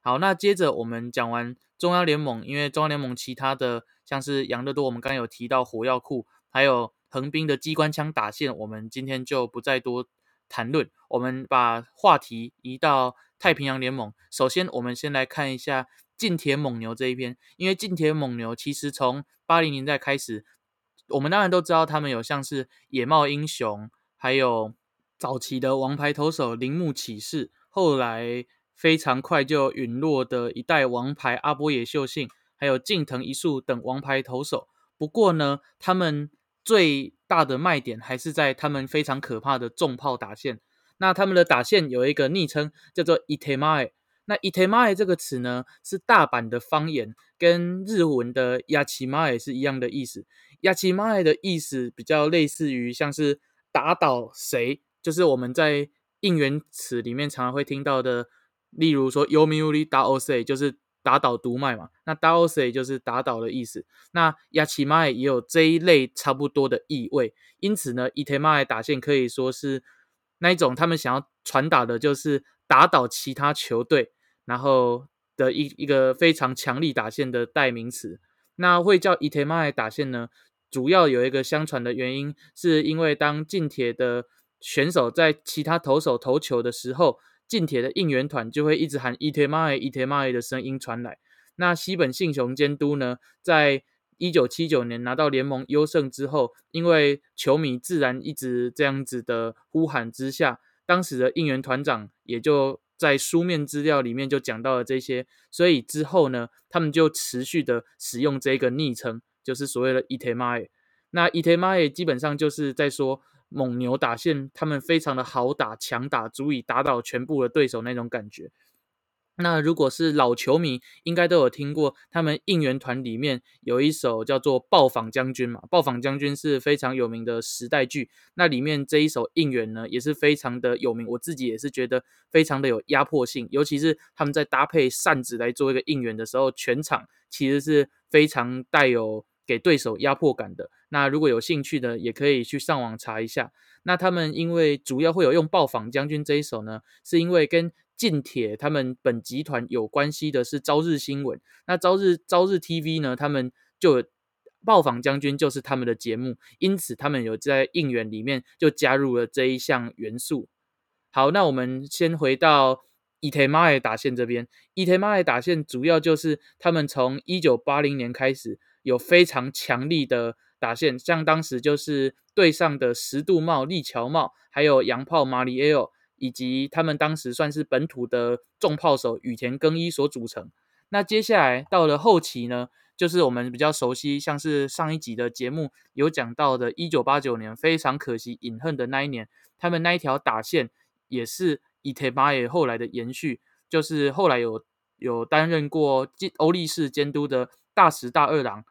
好，那接着我们讲完中央联盟，因为中央联盟其他的像是养乐多，我们刚刚有提到火药库，还有横滨的机关枪打线，我们今天就不再多谈论。我们把话题移到太平洋联盟。首先，我们先来看一下近铁蒙牛这一边，因为近铁蒙牛其实从八零年代开始。我们当然都知道，他们有像是野茂英雄，还有早期的王牌投手铃木启士，后来非常快就陨落的一代王牌阿波野秀信，还有近藤一树等王牌投手。不过呢，他们最大的卖点还是在他们非常可怕的重炮打线。那他们的打线有一个昵称叫做 Itemae。那 i t e m a 这个词呢，是大阪的方言，跟日文的 Yachimae 是一样的意思。亚奇麦的意思比较类似于像是打倒谁，就是我们在应援词里面常常会听到的，例如说 “yomiuri da ose” 就是打倒毒麦嘛，那 “da ose” 就是打倒的意思。那亚奇麦也有这一类差不多的意味，因此呢，伊特麦打线可以说是那一种他们想要传达的就是打倒其他球队，然后的一一个非常强力打线的代名词。那会叫伊特麦打线呢？主要有一个相传的原因，是因为当近铁的选手在其他投手投球的时候，近铁的应援团就会一直喊伊铁麦伊铁麦的声音传来。那西本信雄监督呢，在一九七九年拿到联盟优胜之后，因为球迷自然一直这样子的呼喊之下，当时的应援团长也就在书面资料里面就讲到了这些，所以之后呢，他们就持续的使用这个昵称。就是所谓的伊特玛耶，那伊特玛耶基本上就是在说蒙牛打线，他们非常的好打、强打，足以打倒全部的对手那种感觉。那如果是老球迷，应该都有听过，他们应援团里面有一首叫做《暴坊将军》嘛，《暴坊将军》是非常有名的时代剧。那里面这一首应援呢，也是非常的有名，我自己也是觉得非常的有压迫性，尤其是他们在搭配扇子来做一个应援的时候，全场其实是非常带有。给对手压迫感的那如果有兴趣的，也可以去上网查一下。那他们因为主要会有用《暴坊将军》这一首呢，是因为跟近铁他们本集团有关系的是朝日新闻。那朝日朝日 TV 呢，他们就《暴坊将军》就是他们的节目，因此他们有在应援里面就加入了这一项元素。好，那我们先回到伊特马尔打线这边。伊特马尔打线主要就是他们从一九八零年开始。有非常强力的打线，像当时就是队上的十度帽、立桥帽，还有洋炮马里埃尔，以及他们当时算是本土的重炮手羽田更一所组成。那接下来到了后期呢，就是我们比较熟悉，像是上一集的节目有讲到的，一九八九年非常可惜饮恨的那一年，他们那一条打线也是伊特巴耶后来的延续，就是后来有有担任过欧力士监督的大石大二郎，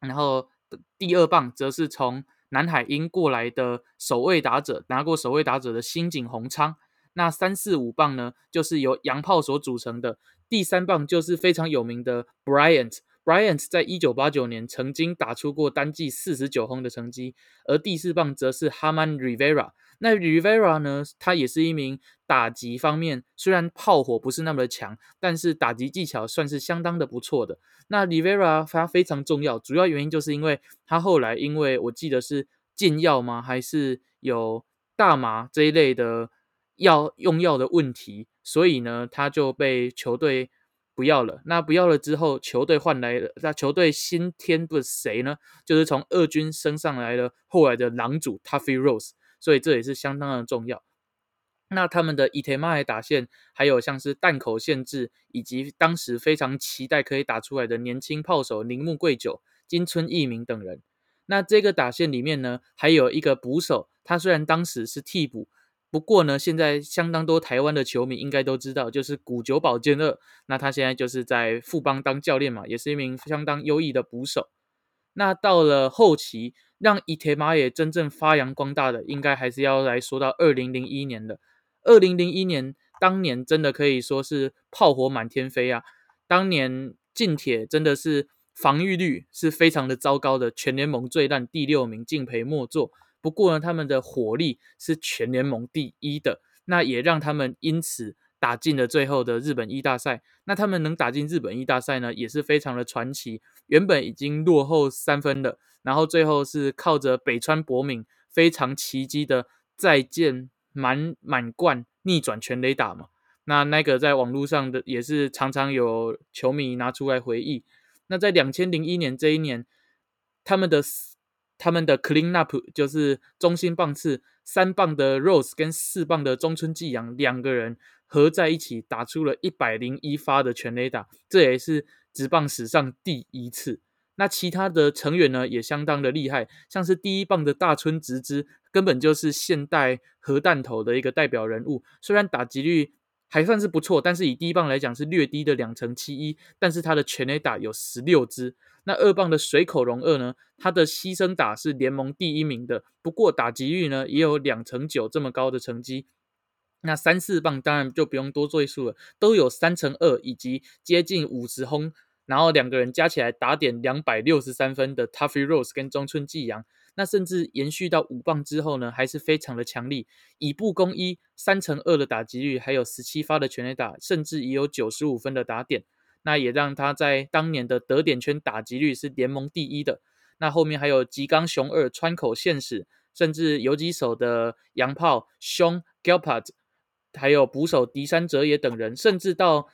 然后第二棒则是从南海鹰过来的守卫打者，拿过守卫打者的新井宏昌。那三四五棒呢，就是由洋炮所组成的。第三棒就是非常有名的 Bryant。Bryant 在一九八九年曾经打出过单季四十九轰的成绩。而第四棒则是 Haman Rivera。那 Rivera 呢，他也是一名打击方面虽然炮火不是那么的强，但是打击技巧算是相当的不错的。那 Rivera 他非常重要，主要原因就是因为他后来因为我记得是禁药吗，还是有大麻这一类的。药用药的问题，所以呢，他就被球队不要了。那不要了之后，球队换来了，那球队新添的谁呢？就是从二军升上来了后来的狼主 Tuffy Rose，所以这也是相当的重要。那他们的伊藤麦打线，还有像是弹口限制，以及当时非常期待可以打出来的年轻炮手铃木贵久、金村义明等人。那这个打线里面呢，还有一个捕手，他虽然当时是替补。不过呢，现在相当多台湾的球迷应该都知道，就是古久保健二。那他现在就是在富邦当教练嘛，也是一名相当优异的捕手。那到了后期，让伊铁马也真正发扬光大的，应该还是要来说到二零零一年的。二零零一年当年真的可以说是炮火满天飞啊！当年近铁真的是防御率是非常的糟糕的，全联盟最烂第六名，敬陪末座。不过呢，他们的火力是全联盟第一的，那也让他们因此打进了最后的日本一大赛。那他们能打进日本一大赛呢，也是非常的传奇。原本已经落后三分了，然后最后是靠着北川博敏非常奇迹的再见满满贯逆转全垒打嘛。那那个在网络上的也是常常有球迷拿出来回忆。那在两千零一年这一年，他们的。他们的 clean up 就是中心棒次三棒的 Rose 跟四棒的中村纪阳两个人合在一起打出了一百零一发的全垒打，这也是直棒史上第一次。那其他的成员呢也相当的厉害，像是第一棒的大村直之，根本就是现代核弹头的一个代表人物。虽然打击率还算是不错，但是以第一棒来讲是略低的两成七一，但是他的全垒打有十六支。那二棒的水口龙二呢？他的牺牲打是联盟第一名的，不过打击率呢也有两成九这么高的成绩。那三四棒当然就不用多赘述了，都有三成二以及接近五十轰，然后两个人加起来打点两百六十三分的 Tuffy Rose 跟中村纪阳。那甚至延续到五棒之后呢，还是非常的强力，以步攻一，三成二的打击率，还有十七发的全垒打，甚至也有九十五分的打点。那也让他在当年的得点圈打击率是联盟第一的。那后面还有吉冈雄二、川口宪史，甚至游击手的洋炮兄 Gilpart，还有捕手迪山哲也等人，甚至到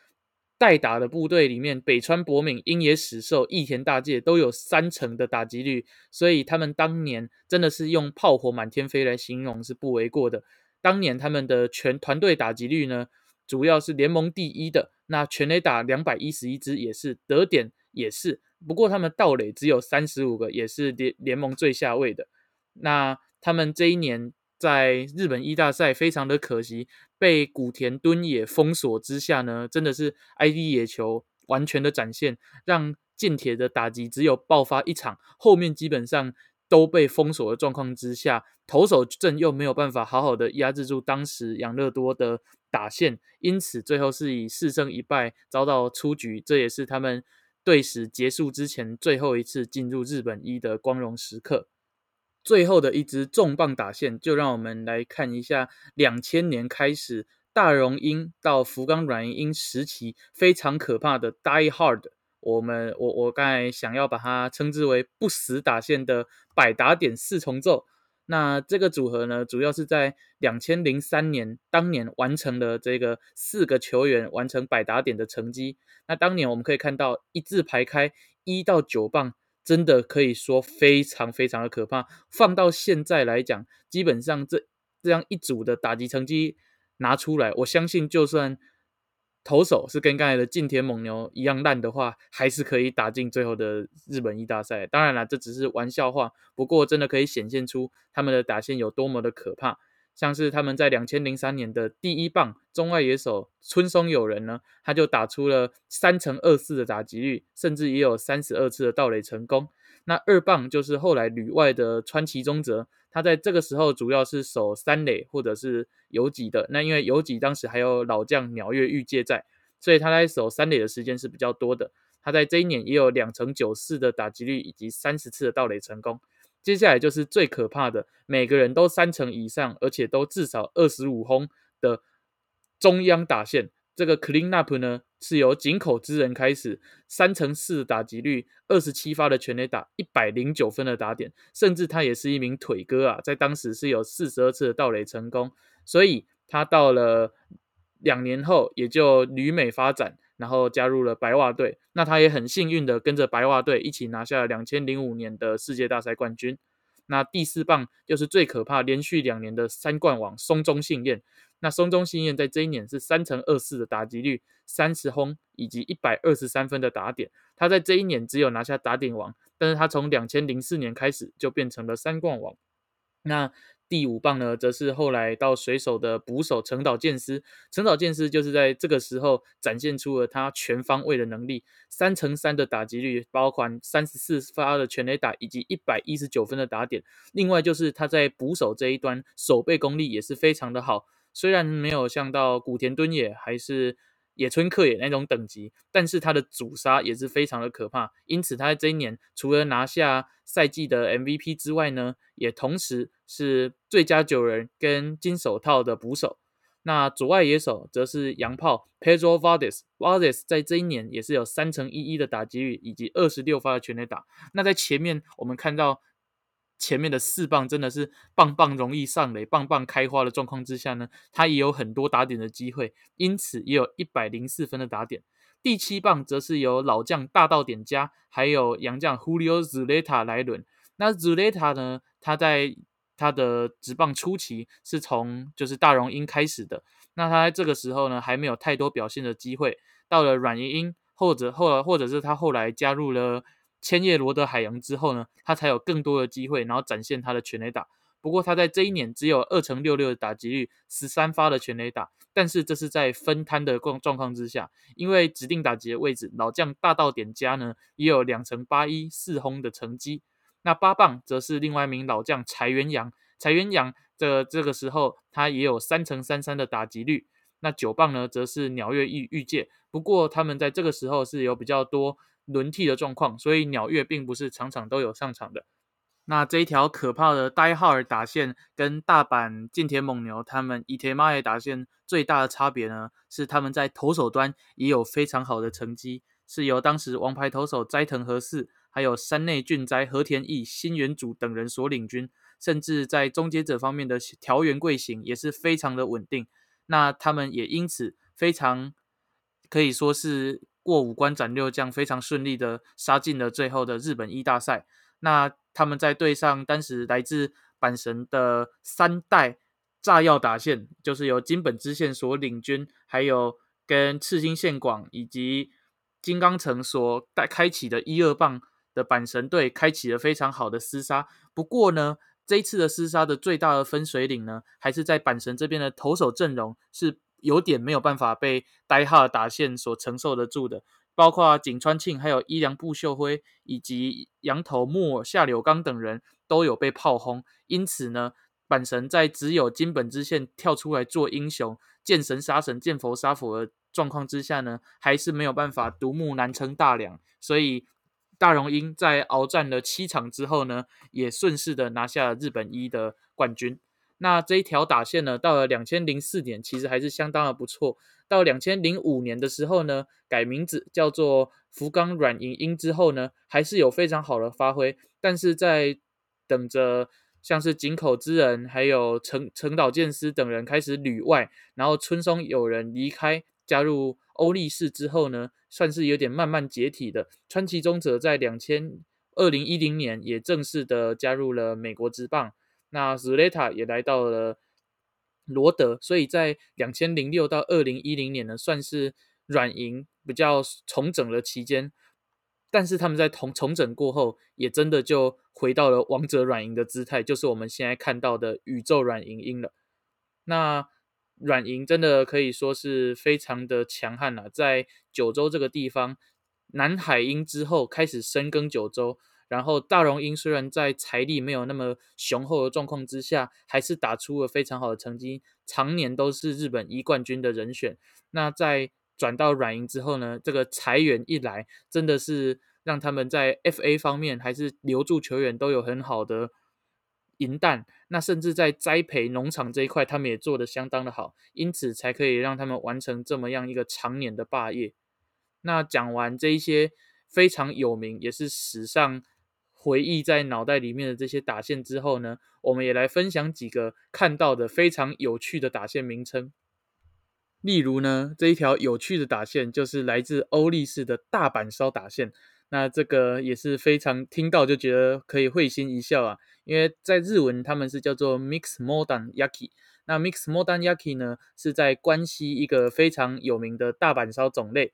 代打的部队里面，北川博敏、鹰野史寿、义田大介都有三成的打击率，所以他们当年真的是用炮火满天飞来形容是不为过的。当年他们的全团队打击率呢？主要是联盟第一的，那全垒打两百一十一支也是得点也是，不过他们盗垒只有三十五个，也是联联盟最下位的。那他们这一年在日本一大赛非常的可惜，被古田敦也封锁之下呢，真的是 ID 野球完全的展现，让近铁的打击只有爆发一场，后面基本上都被封锁的状况之下，投手阵又没有办法好好的压制住当时养乐多的。打线，因此最后是以四胜一败遭到出局，这也是他们队史结束之前最后一次进入日本一的光荣时刻。最后的一支重磅打线，就让我们来看一下两千年开始大荣鹰到福冈软银鹰时期非常可怕的 Die Hard。我们我我刚才想要把它称之为不死打线的百打点四重奏。那这个组合呢，主要是在两千零三年当年完成了这个四个球员完成百打点的成绩。那当年我们可以看到一字排开一到九棒，真的可以说非常非常的可怕。放到现在来讲，基本上这这样一组的打击成绩拿出来，我相信就算投手是跟刚才的近田猛牛一样烂的话，还是可以打进最后的日本一大赛。当然了，这只是玩笑话，不过真的可以显现出他们的打线有多么的可怕。像是他们在两千零三年的第一棒中外野手村松有人呢，他就打出了三乘二四的打击率，甚至也有三十二次的盗垒成功。那二棒就是后来旅外的川崎宗泽，他在这个时候主要是守三垒或者是游击的。那因为游击当时还有老将鸟月玉介在，所以他在守三垒的时间是比较多的。他在这一年也有两成九四的打击率以及三十次的盗垒成功。接下来就是最可怕的，每个人都三成以上，而且都至少二十五轰的中央打线。这个 clean up 呢，是由井口之人开始，三乘四的打击率，二十七发的全垒打，一百零九分的打点，甚至他也是一名腿哥啊，在当时是有四十二次的盗垒成功，所以他到了两年后，也就旅美发展。然后加入了白袜队，那他也很幸运的跟着白袜队一起拿下了两千零五年的世界大赛冠军。那第四棒就是最可怕，连续两年的三冠王松中信彦。那松中信彦在这一年是三乘二四的打击率，三十轰以及一百二十三分的打点。他在这一年只有拿下打点王，但是他从两千零四年开始就变成了三冠王。那第五棒呢，则是后来到水手的捕手成岛健司。成岛健司就是在这个时候展现出了他全方位的能力，三乘三的打击率，包含三十四发的全垒打以及一百一十九分的打点。另外就是他在捕手这一端守备功力也是非常的好，虽然没有像到古田敦也还是。野村克也那种等级，但是他的主杀也是非常的可怕，因此他在这一年除了拿下赛季的 MVP 之外呢，也同时是最佳九人跟金手套的捕手。那左外野手则是洋炮 Pedro Valdez，Valdez 在这一年也是有三乘一一的打击率以及二十六发的全垒打。那在前面我们看到。前面的四棒真的是棒棒容易上垒，棒棒开花的状况之下呢，他也有很多打点的机会，因此也有一百零四分的打点。第七棒则是由老将大道点加，还有洋将 Julio Zuleta 来轮。那 Zuleta 呢，他在他的直棒初期是从就是大荣鹰开始的，那他在这个时候呢，还没有太多表现的机会。到了软银鹰，或者后或者是他后来加入了。千叶罗德海洋之后呢，他才有更多的机会，然后展现他的全垒打。不过他在这一年只有二乘六六的打击率，十三发的全垒打。但是这是在分摊的状状况之下，因为指定打击的位置，老将大道点加呢也有两乘八一四轰的成绩。那八棒则是另外一名老将柴原洋，柴原洋的这个时候他也有三乘三三的打击率。那九棒呢则是鸟月玉玉界，不过他们在这个时候是有比较多。轮替的状况，所以鸟月并不是场场都有上场的。那这一条可怕的呆号尔打线跟大阪近田猛牛他们伊田马尔打线最大的差别呢，是他们在投手端也有非常好的成绩，是由当时王牌投手斋藤和士，还有山内俊哉、和田义、新元组等人所领军，甚至在终结者方面的条原贵行也是非常的稳定。那他们也因此非常可以说是。过五关斩六将，非常顺利的杀进了最后的日本一大赛。那他们在对上当时来自阪神的三代炸药打线，就是由金本支线所领军，还有跟赤星线广以及金刚城所带开启的一二棒的阪神队，开启了非常好的厮杀。不过呢，这一次的厮杀的最大的分水岭呢，还是在阪神这边的投手阵容是。有点没有办法被呆哈打线所承受得住的，包括井川庆、还有伊良部秀辉以及羊头木下柳刚等人都有被炮轰。因此呢，阪神在只有金本支线跳出来做英雄，见神杀神，见佛杀佛的状况之下呢，还是没有办法独木难撑大梁。所以大荣鹰在鏖战了七场之后呢，也顺势的拿下了日本一的冠军。那这一条打线呢，到了两千零四年，其实还是相当的不错。到两千零五年的时候呢，改名字叫做福冈软银鹰之后呢，还是有非常好的发挥。但是在等着像是井口之人，还有成成岛健司等人开始旅外，然后村松有人离开加入欧力士之后呢，算是有点慢慢解体的。川崎宗则在两千二零一零年也正式的加入了美国职棒。那 Zuleta 也来到了罗德，所以在两千零六到二零一零年呢，算是软银比较重整的期间，但是他们在重重整过后，也真的就回到了王者软银的姿态，就是我们现在看到的宇宙软银鹰了。那软银真的可以说是非常的强悍了，在九州这个地方，南海鹰之后开始深耕九州。然后大荣鹰虽然在财力没有那么雄厚的状况之下，还是打出了非常好的成绩，常年都是日本一冠军的人选。那在转到软银之后呢，这个裁员一来，真的是让他们在 FA 方面还是留住球员都有很好的银弹。那甚至在栽培农场这一块，他们也做得相当的好，因此才可以让他们完成这么样一个长年的霸业。那讲完这一些非常有名，也是史上。回忆在脑袋里面的这些打线之后呢，我们也来分享几个看到的非常有趣的打线名称。例如呢，这一条有趣的打线就是来自欧力士的大阪烧打线。那这个也是非常听到就觉得可以会心一笑啊，因为在日文他们是叫做 Mix Modern Yaki。那 Mix Modern Yaki 呢，是在关西一个非常有名的大阪烧种类。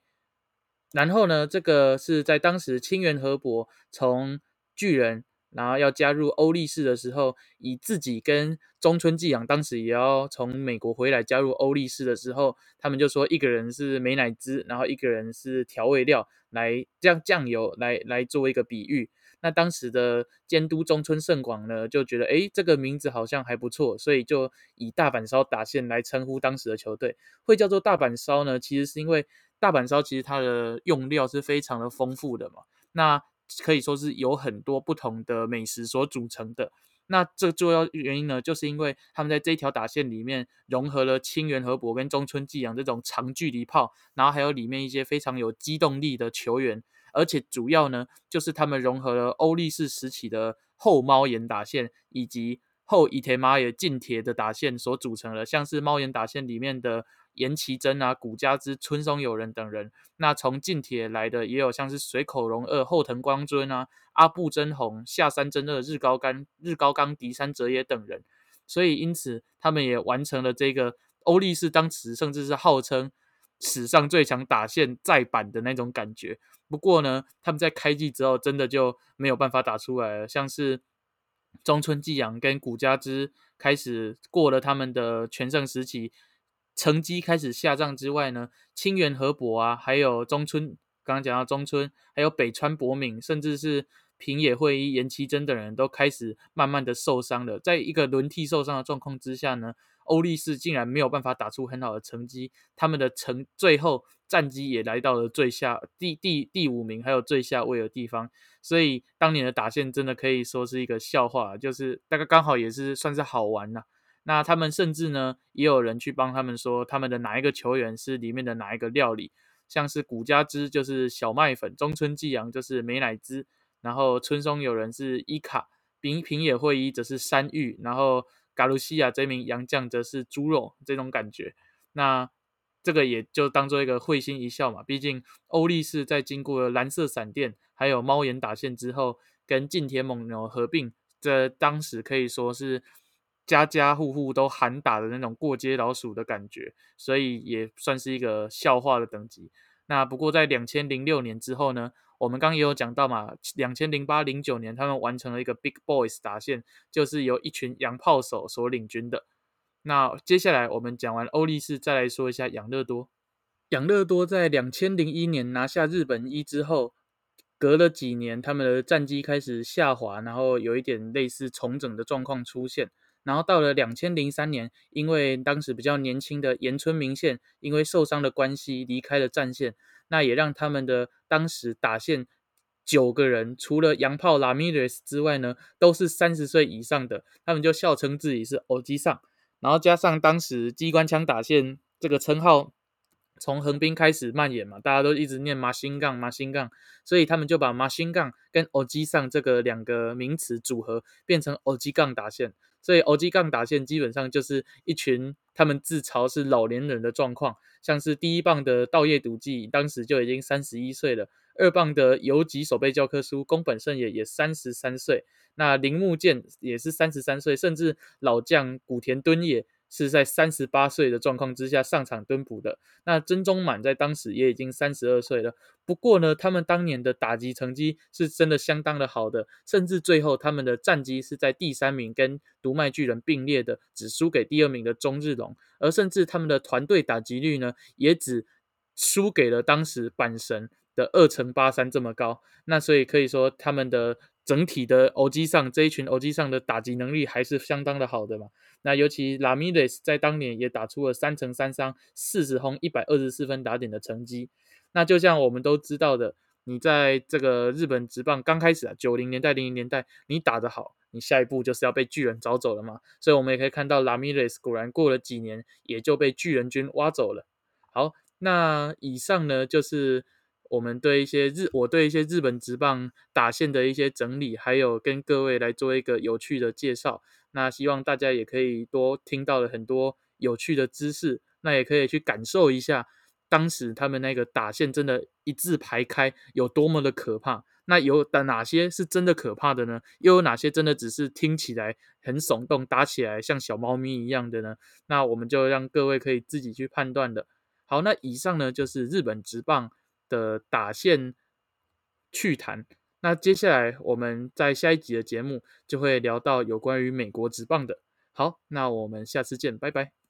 然后呢，这个是在当时清源河伯从巨人，然后要加入欧力士的时候，以自己跟中村纪阳当时也要从美国回来加入欧力士的时候，他们就说一个人是美乃滋，然后一个人是调味料，来这样酱油来来做一个比喻。那当时的监督中村胜广呢，就觉得诶这个名字好像还不错，所以就以大阪烧打线来称呼当时的球队。会叫做大阪烧呢，其实是因为大阪烧其实它的用料是非常的丰富的嘛。那可以说是有很多不同的美食所组成的。那这重要原因呢，就是因为他们在这一条打线里面融合了清源河伯跟中村纪阳这种长距离炮，然后还有里面一些非常有机动力的球员，而且主要呢，就是他们融合了欧力士时期的后猫眼打线以及后伊铁马也近铁的打线所组成的，像是猫眼打线里面的。岩崎真啊、古家之、村松友人等人，那从近铁来的也有像是水口荣二、后藤光尊啊、阿部真弘、下山真二、日高刚、日高刚、迪山哲也等人，所以因此他们也完成了这个欧力士当时甚至是号称史上最强打线再版的那种感觉。不过呢，他们在开季之后真的就没有办法打出来了，像是中村纪阳跟古家之开始过了他们的全盛时期。成绩开始下降之外呢，清源河伯啊，还有中村，刚刚讲到中村，还有北川博敏，甚至是平野会一、岩崎真等人都开始慢慢的受伤了。在一个轮替受伤的状况之下呢，欧力士竟然没有办法打出很好的成绩，他们的成最后战绩也来到了最下第第第五名，还有最下位的地方。所以当年的打线真的可以说是一个笑话，就是大概刚好也是算是好玩呐。那他们甚至呢，也有人去帮他们说，他们的哪一个球员是里面的哪一个料理，像是古家之就是小麦粉，中村纪阳就是美乃滋，然后村松有人是伊卡，平平野会一则是山芋，然后嘎鲁西亚这名洋将则是猪肉，这种感觉。那这个也就当做一个会心一笑嘛，毕竟欧力士在经过了蓝色闪电还有猫眼打线之后，跟近铁猛牛合并，这当时可以说是。家家户户都喊打的那种过街老鼠的感觉，所以也算是一个笑话的等级。那不过在两千零六年之后呢，我们刚也有讲到嘛，两千零八零九年他们完成了一个 Big Boys 打线，就是由一群洋炮手所领军的。那接下来我们讲完欧力士，再来说一下养乐多。养乐多在两千零一年拿下日本一之后，隔了几年，他们的战绩开始下滑，然后有一点类似重整的状况出现。然后到了两千零三年，因为当时比较年轻的岩村明宪因为受伤的关系离开了战线，那也让他们的当时打线九个人，除了洋炮拉米雷斯之外呢，都是三十岁以上的，他们就笑称自己是欧基上。然后加上当时机关枪打线这个称号从横滨开始蔓延嘛，大家都一直念马新杠马新杠，所以他们就把马新杠跟欧基上这个两个名词组合，变成欧基杠打线。所以 OG 杠打线基本上就是一群他们自嘲是老年人的状况，像是第一棒的道业笃纪当时就已经三十一岁了，二棒的游击守备教科书宫本胜也也三十三岁，那铃木健也是三十三岁，甚至老将古田敦也是在三十八岁的状况之下上场蹲捕的。那曾宗满在当时也已经三十二岁了。不过呢，他们当年的打击成绩是真的相当的好的，甚至最后他们的战绩是在第三名，跟独卖巨人并列的，只输给第二名的中日龙。而甚至他们的团队打击率呢，也只输给了当时阪神的二乘八三这么高。那所以可以说他们的。整体的欧基上这一群欧基上的打击能力还是相当的好的嘛。那尤其拉米雷斯在当年也打出了三成三伤、四十轰、一百二十四分打点的成绩。那就像我们都知道的，你在这个日本职棒刚开始啊，九零年代、零零年代，你打得好，你下一步就是要被巨人找走了嘛。所以我们也可以看到拉米雷斯果然过了几年，也就被巨人军挖走了。好，那以上呢就是。我们对一些日，我对一些日本职棒打线的一些整理，还有跟各位来做一个有趣的介绍。那希望大家也可以多听到了很多有趣的知识，那也可以去感受一下当时他们那个打线真的一字排开有多么的可怕。那有的哪些是真的可怕的呢？又有哪些真的只是听起来很耸动，打起来像小猫咪一样的呢？那我们就让各位可以自己去判断的。好，那以上呢就是日本职棒。的打线趣谈，那接下来我们在下一集的节目就会聊到有关于美国职棒的。好，那我们下次见，拜拜。